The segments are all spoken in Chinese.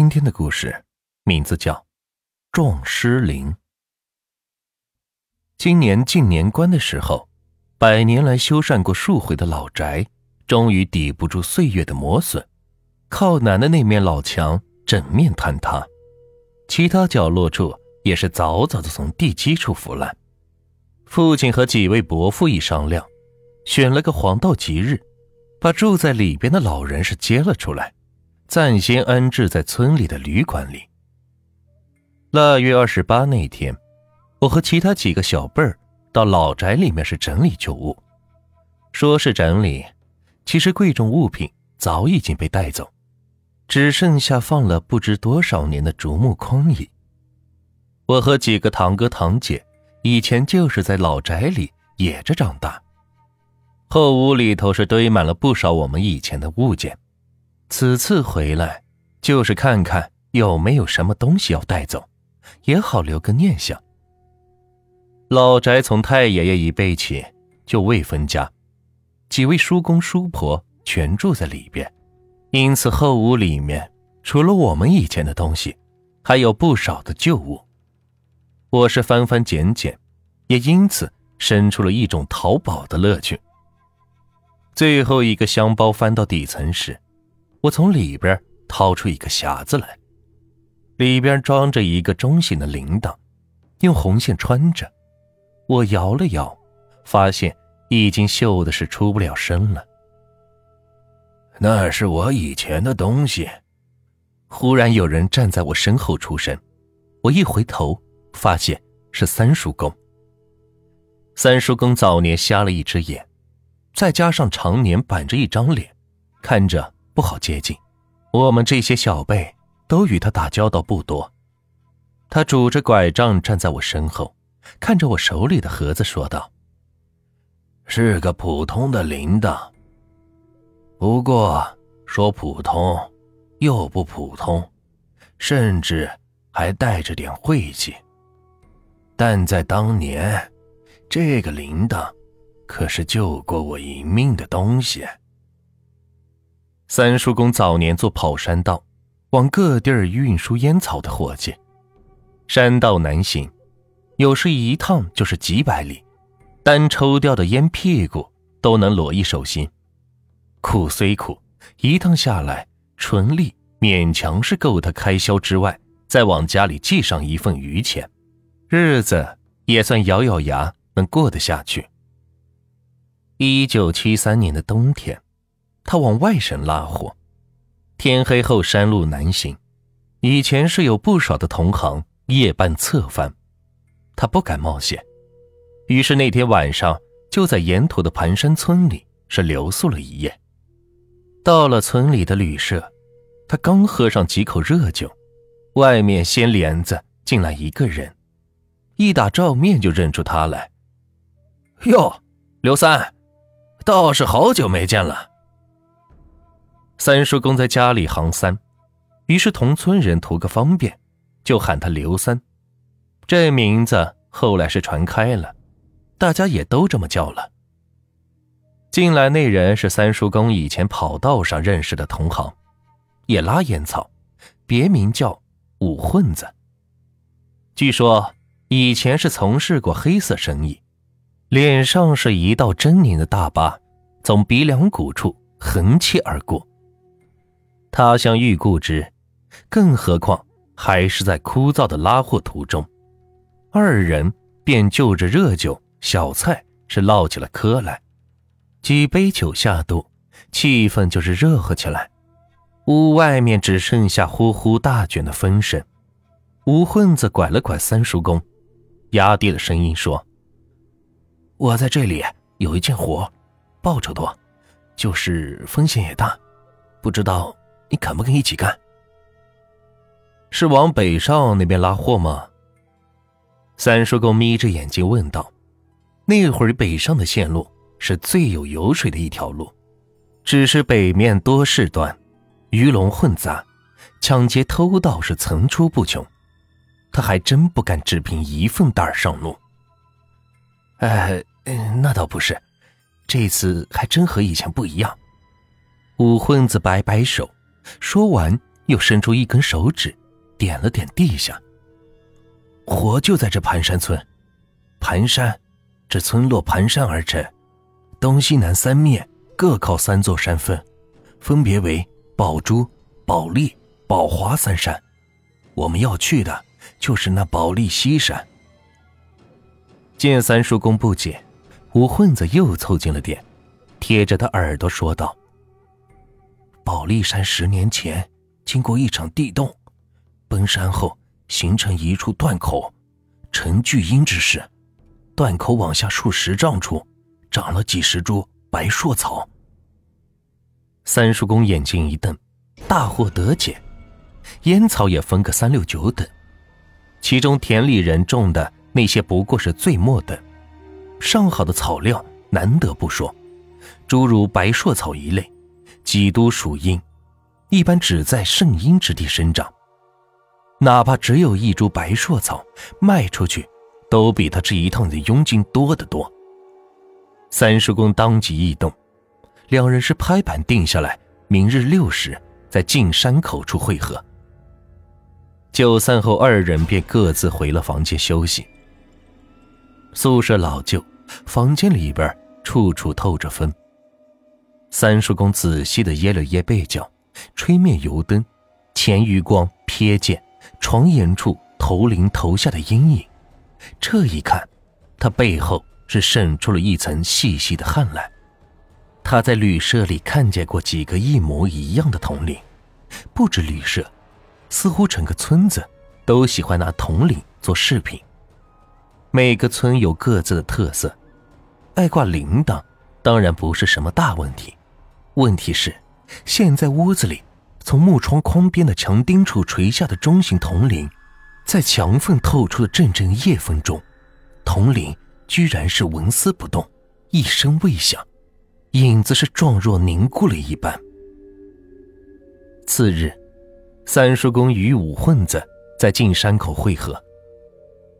今天的故事名字叫《撞尸灵》。今年进年关的时候，百年来修缮过数回的老宅，终于抵不住岁月的磨损，靠南的那面老墙整面坍塌，其他角落处也是早早的从地基处腐烂。父亲和几位伯父一商量，选了个黄道吉日，把住在里边的老人是接了出来。暂先安置在村里的旅馆里。腊月二十八那天，我和其他几个小辈儿到老宅里面是整理旧物。说是整理，其实贵重物品早已经被带走，只剩下放了不知多少年的竹木筐椅。我和几个堂哥堂姐以前就是在老宅里野着长大，后屋里头是堆满了不少我们以前的物件。此次回来，就是看看有没有什么东西要带走，也好留个念想。老宅从太爷爷一辈起就未分家，几位叔公叔婆全住在里边，因此后屋里面除了我们以前的东西，还有不少的旧物。我是翻翻捡捡，也因此生出了一种淘宝的乐趣。最后一个箱包翻到底层时。我从里边掏出一个匣子来，里边装着一个中型的铃铛，用红线穿着。我摇了摇，发现已经锈的是出不了声了。那是我以前的东西。忽然有人站在我身后出声，我一回头，发现是三叔公。三叔公早年瞎了一只眼，再加上常年板着一张脸，看着。不好接近，我们这些小辈都与他打交道不多。他拄着拐杖站在我身后，看着我手里的盒子说道：“是个普通的铃铛，不过说普通又不普通，甚至还带着点晦气。但在当年，这个铃铛可是救过我一命的东西。”三叔公早年做跑山道，往各地儿运输烟草的伙计。山道难行，有时一趟就是几百里，单抽掉的烟屁股都能裸一手心。苦虽苦，一趟下来，纯利勉强是够他开销之外，再往家里寄上一份余钱，日子也算咬咬牙能过得下去。一九七三年的冬天。他往外省拉货，天黑后山路难行，以前是有不少的同行夜半侧翻，他不敢冒险，于是那天晚上就在沿途的盘山村里是留宿了一夜。到了村里的旅社，他刚喝上几口热酒，外面掀帘子进来一个人，一打照面就认出他来。哟，刘三，倒是好久没见了。三叔公在家里行三，于是同村人图个方便，就喊他刘三。这名字后来是传开了，大家也都这么叫了。进来那人是三叔公以前跑道上认识的同行，也拉烟草，别名叫五混子。据说以前是从事过黑色生意，脸上是一道狰狞的大疤，从鼻梁骨处横切而过。他乡遇故知，更何况还是在枯燥的拉货途中，二人便就着热酒、小菜是唠起了嗑来。几杯酒下肚，气氛就是热和起来。屋外面只剩下呼呼大卷的风声。吴混子拐了拐三叔公，压低了声音说：“我在这里有一件活，报酬多，就是风险也大，不知道。”你肯不肯一起干？是往北上那边拉货吗？三叔公眯着眼睛问道。那会儿北上的线路是最有油水的一条路，只是北面多事端，鱼龙混杂，抢劫偷盗是层出不穷。他还真不敢只凭一份胆上路。哎，那倒不是，这次还真和以前不一样。五混子摆摆手。说完，又伸出一根手指，点了点地下。活就在这盘山村，盘山，这村落盘山而成，东西南三面各靠三座山峰，分别为宝珠、宝利、宝华三山。我们要去的就是那宝利西山。见三叔公不解，武混子又凑近了点，贴着他耳朵说道：“宝利山十年前经过一场地动，崩山后形成一处断口，成巨阴之势。断口往下数十丈处，长了几十株白硕草。”三叔公眼睛一瞪，大惑得解。烟草也分个三六九等，其中田里人种的那些不过是最末等，上好的草料难得不说，诸如白硕草一类，几都属阴，一般只在盛阴之地生长。哪怕只有一株白硕草，卖出去都比他这一趟的佣金多得多。三叔公当即一动，两人是拍板定下来，明日六时在进山口处会合。酒散后，二人便各自回了房间休息。宿舍老旧，房间里边处处透着风。三叔公仔细的掖了掖被角，吹灭油灯，前余光瞥见床沿处头领头下的阴影。这一看，他背后是渗出了一层细细的汗来。他在旅社里看见过几个一模一样的统领，不止旅社。似乎整个村子都喜欢拿铜铃做饰品。每个村有各自的特色，爱挂铃铛当然不是什么大问题。问题是，现在屋子里从木窗框边的墙钉处垂下的中型铜铃，在墙缝透出的阵阵夜风中，铜铃居然是纹丝不动，一声未响，影子是状若凝固了一般。次日。三叔公与武混子在进山口会合，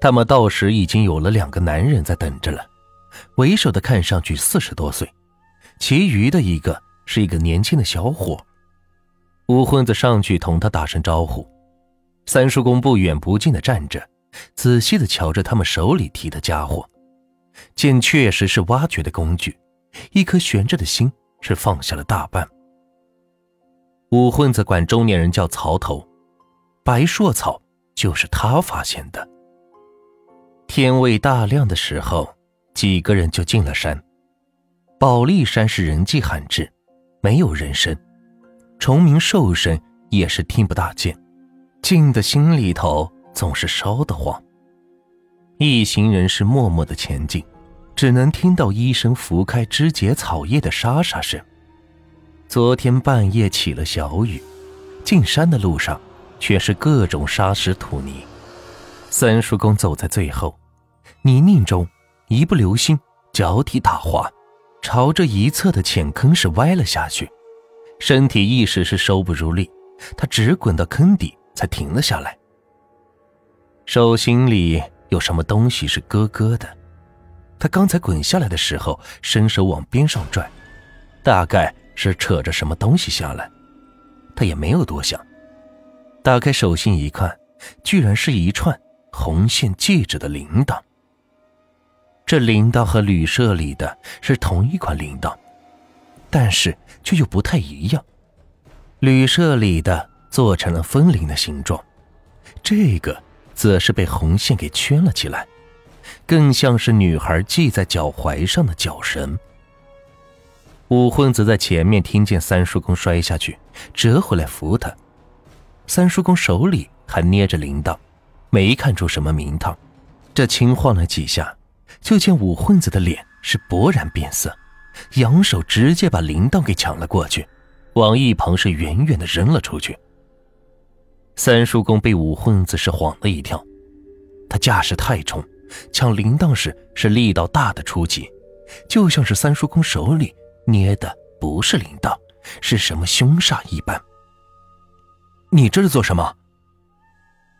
他们到时已经有了两个男人在等着了。为首的看上去四十多岁，其余的一个是一个年轻的小伙。武混子上去同他打声招呼，三叔公不远不近的站着，仔细的瞧着他们手里提的家伙，见确实是挖掘的工具，一颗悬着的心是放下了大半。武混子管中年人叫曹头，白硕草就是他发现的。天未大亮的时候，几个人就进了山。宝利山是人迹罕至，没有人声，虫鸣兽声也是听不大见，静的心里头总是烧得慌。一行人是默默的前进，只能听到医生拂开枝节草叶的沙沙声。昨天半夜起了小雨，进山的路上却是各种沙石土泥。三叔公走在最后，泥泞中一不留心，脚底打滑，朝着一侧的浅坑是歪了下去，身体一时是收不住力，他直滚到坑底才停了下来。手心里有什么东西是咯咯的，他刚才滚下来的时候伸手往边上拽，大概。是扯着什么东西下来，他也没有多想，打开手心一看，居然是一串红线系着的铃铛。这铃铛和旅社里的是同一款铃铛，但是却又不太一样。旅社里的做成了风铃的形状，这个则是被红线给圈了起来，更像是女孩系在脚踝上的脚绳。武混子在前面听见三叔公摔下去，折回来扶他。三叔公手里还捏着铃铛，没看出什么名堂。这轻晃了几下，就见武混子的脸是勃然变色，扬手直接把铃铛给抢了过去，往一旁是远远的扔了出去。三叔公被武混子是晃了一跳，他架势太重，抢铃铛时是力道大的出奇，就像是三叔公手里。捏的不是铃铛，是什么凶煞一般。你这是做什么？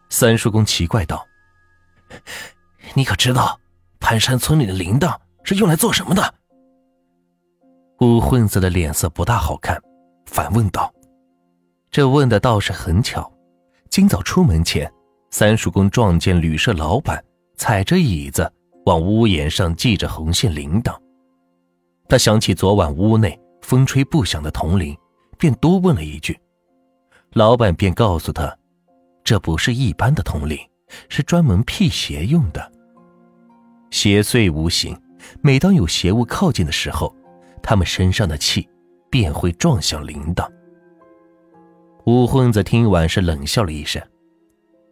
三叔公奇怪道：“你可知道盘山村里的铃铛是用来做什么的？”武混子的脸色不大好看，反问道：“这问的倒是很巧。今早出门前，三叔公撞见旅社老板踩着椅子往屋檐上系着红线铃铛。他想起昨晚屋内风吹不响的铜铃，便多问了一句。老板便告诉他，这不是一般的铜铃，是专门辟邪用的。邪祟无形，每当有邪物靠近的时候，他们身上的气便会撞响铃铛。武混子听完是冷笑了一声：“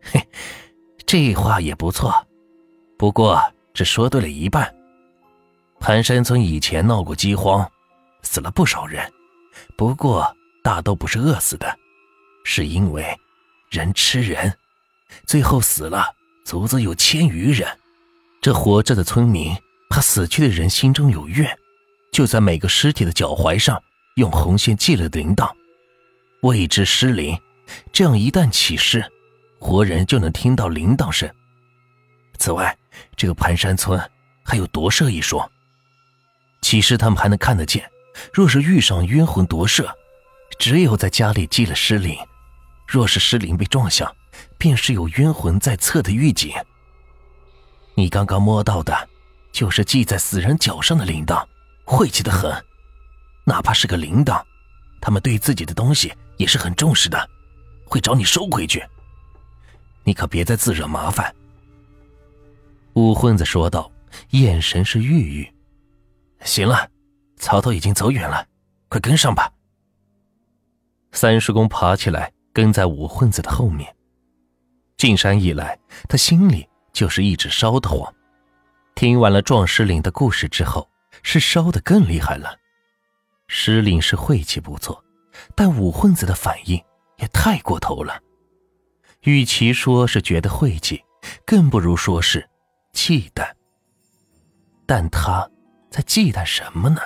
嘿，这话也不错，不过只说对了一半。盘山村以前闹过饥荒，死了不少人，不过大都不是饿死的，是因为人吃人，最后死了足足有千余人。”这活着的村民怕死去的人心中有怨，就在每个尸体的脚踝上用红线系了铃铛，谓之失灵。这样一旦起尸，活人就能听到铃铛声。此外，这个盘山村还有夺舍一说，起尸他们还能看得见。若是遇上冤魂夺舍，只有在家里系了尸灵，若是尸灵被撞响，便是有冤魂在侧的预警。你刚刚摸到的，就是系在死人脚上的铃铛，晦气的很。哪怕是个铃铛，他们对自己的东西也是很重视的，会找你收回去。你可别再自惹麻烦。”武混子说道，眼神是郁郁。行了，曹操已经走远了，快跟上吧。三叔公爬起来，跟在武混子的后面。进山以来，他心里。就是一直烧得慌。听完了壮尸灵的故事之后，是烧得更厉害了。尸灵是晦气不错，但武混子的反应也太过头了。与其说是觉得晦气，更不如说是忌惮。但他在忌惮什么呢？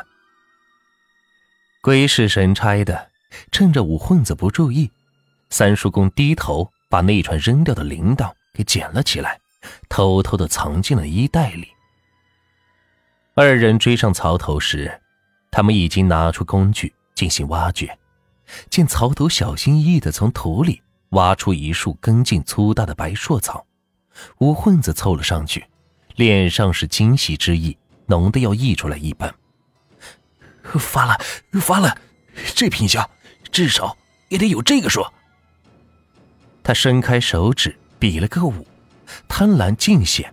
鬼使神差的，趁着武混子不注意，三叔公低头把那串扔掉的铃铛给捡了起来。偷偷的藏进了衣袋里。二人追上曹头时，他们已经拿出工具进行挖掘。见曹头小心翼翼的从土里挖出一束根茎粗大的白硕草，吴混子凑了上去，脸上是惊喜之意浓得要溢出来一般。发了，发了，这品相至少也得有这个数。他伸开手指比了个五。贪婪尽显。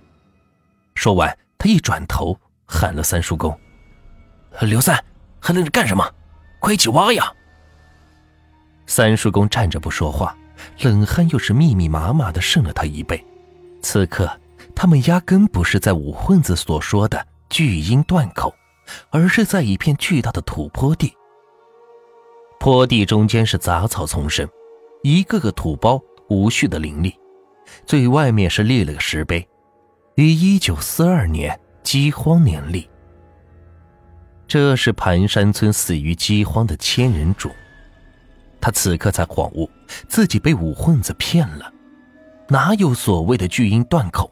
说完，他一转头喊了三叔公：“刘三，还愣着干什么？快一起挖呀！”三叔公站着不说话，冷汗又是密密麻麻的渗了他一背。此刻，他们压根不是在武混子所说的巨阴断口，而是在一片巨大的土坡地。坡地中间是杂草丛生，一个个土包无序的林立。最外面是立了个石碑，于一九四二年饥荒年立。这是盘山村死于饥荒的千人主。他此刻才恍悟，自己被武混子骗了，哪有所谓的巨婴断口？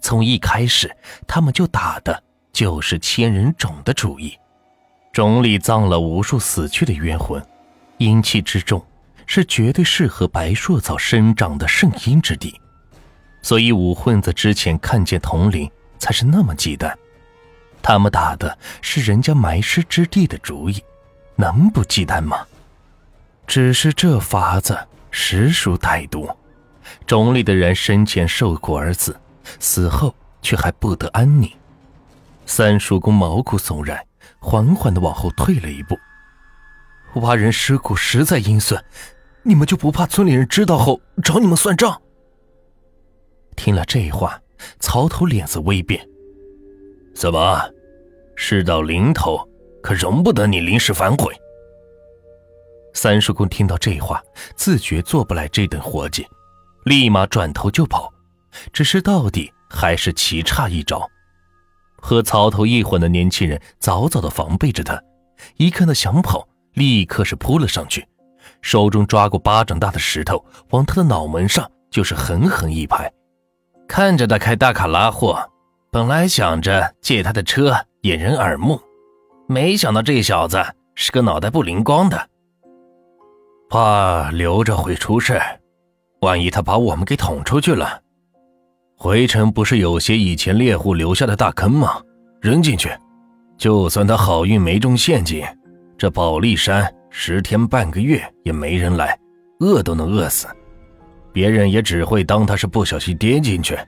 从一开始，他们就打的就是千人冢的主意。冢里葬了无数死去的冤魂，阴气之重。是绝对适合白硕草生长的圣阴之地，所以武混子之前看见铜铃才是那么忌惮。他们打的是人家埋尸之地的主意，能不忌惮吗？只是这法子实属歹毒，冢里的人生前受苦而死，死后却还不得安宁。三叔公毛骨悚然，缓缓的往后退了一步。挖人尸骨实在阴损。你们就不怕村里人知道后找你们算账？听了这话，曹头脸色微变。怎么，事到临头，可容不得你临时反悔？三叔公听到这话，自觉做不来这等活计，立马转头就跑。只是到底还是棋差一招。和曹头一伙的年轻人早早的防备着他，一看他想跑，立刻是扑了上去。手中抓过巴掌大的石头，往他的脑门上就是狠狠一拍。看着他开大卡拉货，本来想着借他的车掩人耳目，没想到这小子是个脑袋不灵光的。怕留着会出事，万一他把我们给捅出去了。回城不是有些以前猎户留下的大坑吗？扔进去，就算他好运没中陷阱，这宝利山十天半个月也没人来，饿都能饿死。别人也只会当他是不小心跌进去。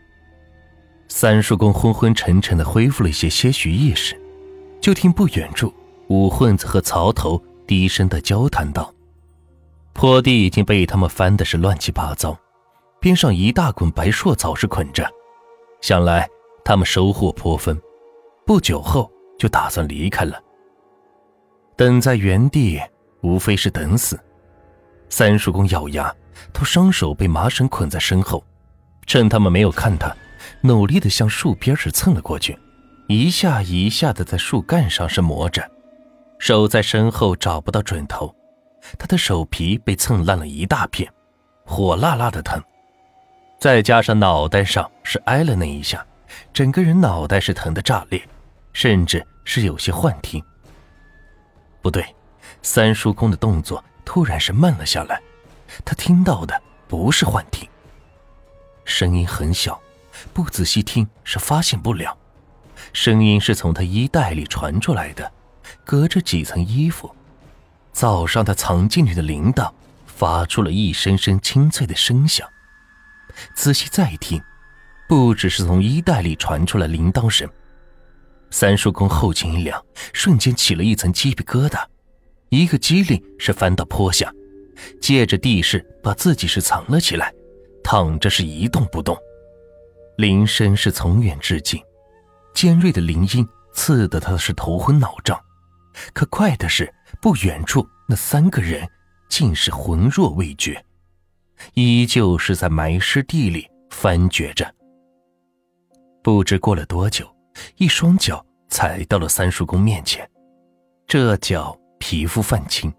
三叔公昏昏沉沉的恢复了一些些许意识，就听不远处武混子和曹头低声的交谈道：“坡地已经被他们翻的是乱七八糟，边上一大捆白硕草是捆着，想来他们收获颇丰，不久后就打算离开了。等在原地，无非是等死。”三叔公咬牙，他双手被麻绳捆在身后，趁他们没有看他。努力的向树边是蹭了过去，一下一下的在树干上是磨着，手在身后找不到准头，他的手皮被蹭烂了一大片，火辣辣的疼，再加上脑袋上是挨了那一下，整个人脑袋是疼得炸裂，甚至是有些幻听。不对，三叔公的动作突然是慢了下来，他听到的不是幻听，声音很小。不仔细听是发现不了，声音是从他衣袋里传出来的，隔着几层衣服。早上他藏进去的铃铛发出了一声声清脆的声响。仔细再听，不只是从衣袋里传出来铃铛声。三叔公后颈一凉，瞬间起了一层鸡皮疙瘩，一个机灵是翻到坡下，借着地势把自己是藏了起来，躺着是一动不动。铃声是从远至近，尖锐的铃音刺得他是头昏脑胀。可怪的是，不远处那三个人竟是浑若未觉，依旧是在埋尸地里翻掘着。不知过了多久，一双脚踩到了三叔公面前，这脚皮肤泛青，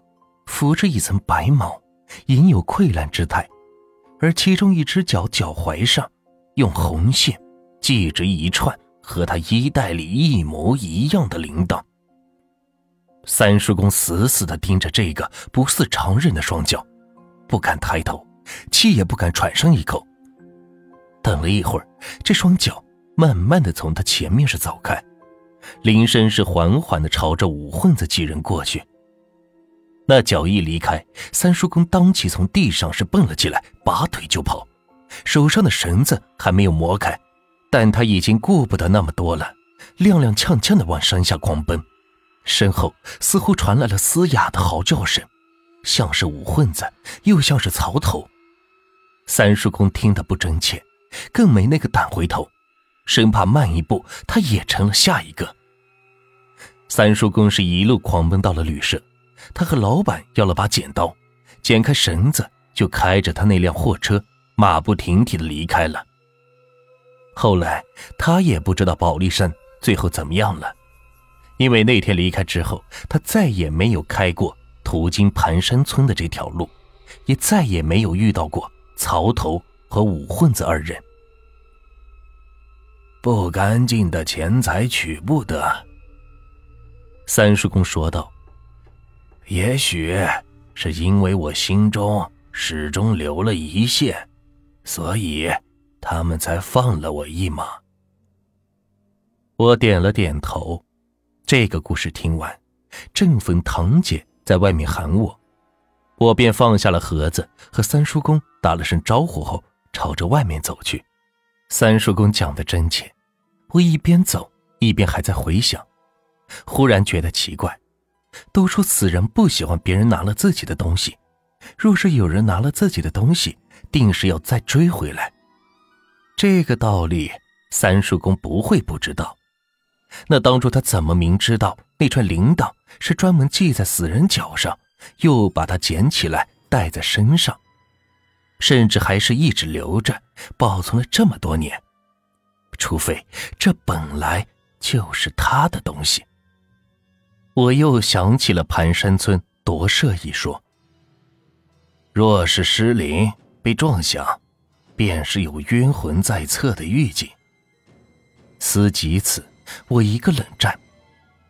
浮着一层白毛，隐有溃烂之态，而其中一只脚脚踝上。用红线系着一串和他衣袋里一模一样的铃铛。三叔公死死地盯着这个不似常人的双脚，不敢抬头，气也不敢喘上一口。等了一会儿，这双脚慢慢地从他前面是走开，铃声是缓缓地朝着武混子几人过去。那脚一离开，三叔公当即从地上是蹦了起来，拔腿就跑。手上的绳子还没有磨开，但他已经顾不得那么多了，踉踉跄跄地往山下狂奔。身后似乎传来了嘶哑的嚎叫声，像是武混子，又像是曹头。三叔公听得不真切，更没那个胆回头，生怕慢一步他也成了下一个。三叔公是一路狂奔到了旅社，他和老板要了把剪刀，剪开绳子，就开着他那辆货车。马不停蹄的离开了。后来他也不知道宝利山最后怎么样了，因为那天离开之后，他再也没有开过途经盘山村的这条路，也再也没有遇到过曹头和武混子二人。不干净的钱财取不得。三叔公说道：“也许是因为我心中始终留了一线。”所以，他们才放了我一马。我点了点头。这个故事听完，正逢堂姐在外面喊我，我便放下了盒子，和三叔公打了声招呼后，朝着外面走去。三叔公讲的真切，我一边走一边还在回想，忽然觉得奇怪。都说死人不喜欢别人拿了自己的东西，若是有人拿了自己的东西，定是要再追回来，这个道理三叔公不会不知道。那当初他怎么明知道那串铃铛是专门系在死人脚上，又把它捡起来带在身上，甚至还是一直留着保存了这么多年？除非这本来就是他的东西。我又想起了盘山村夺舍一说。若是失灵被撞响便是有冤魂在侧的预警。思及此我一个冷战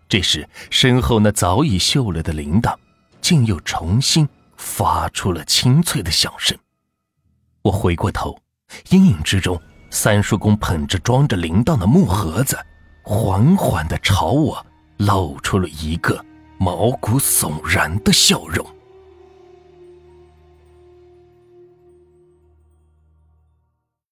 这时身后那早已锈了的铃铛竟又重新发出了清脆的响声。我回过头阴影之中三叔公捧着装着铃铛的木盒子缓缓的朝我露出了一个毛骨悚然的笑容。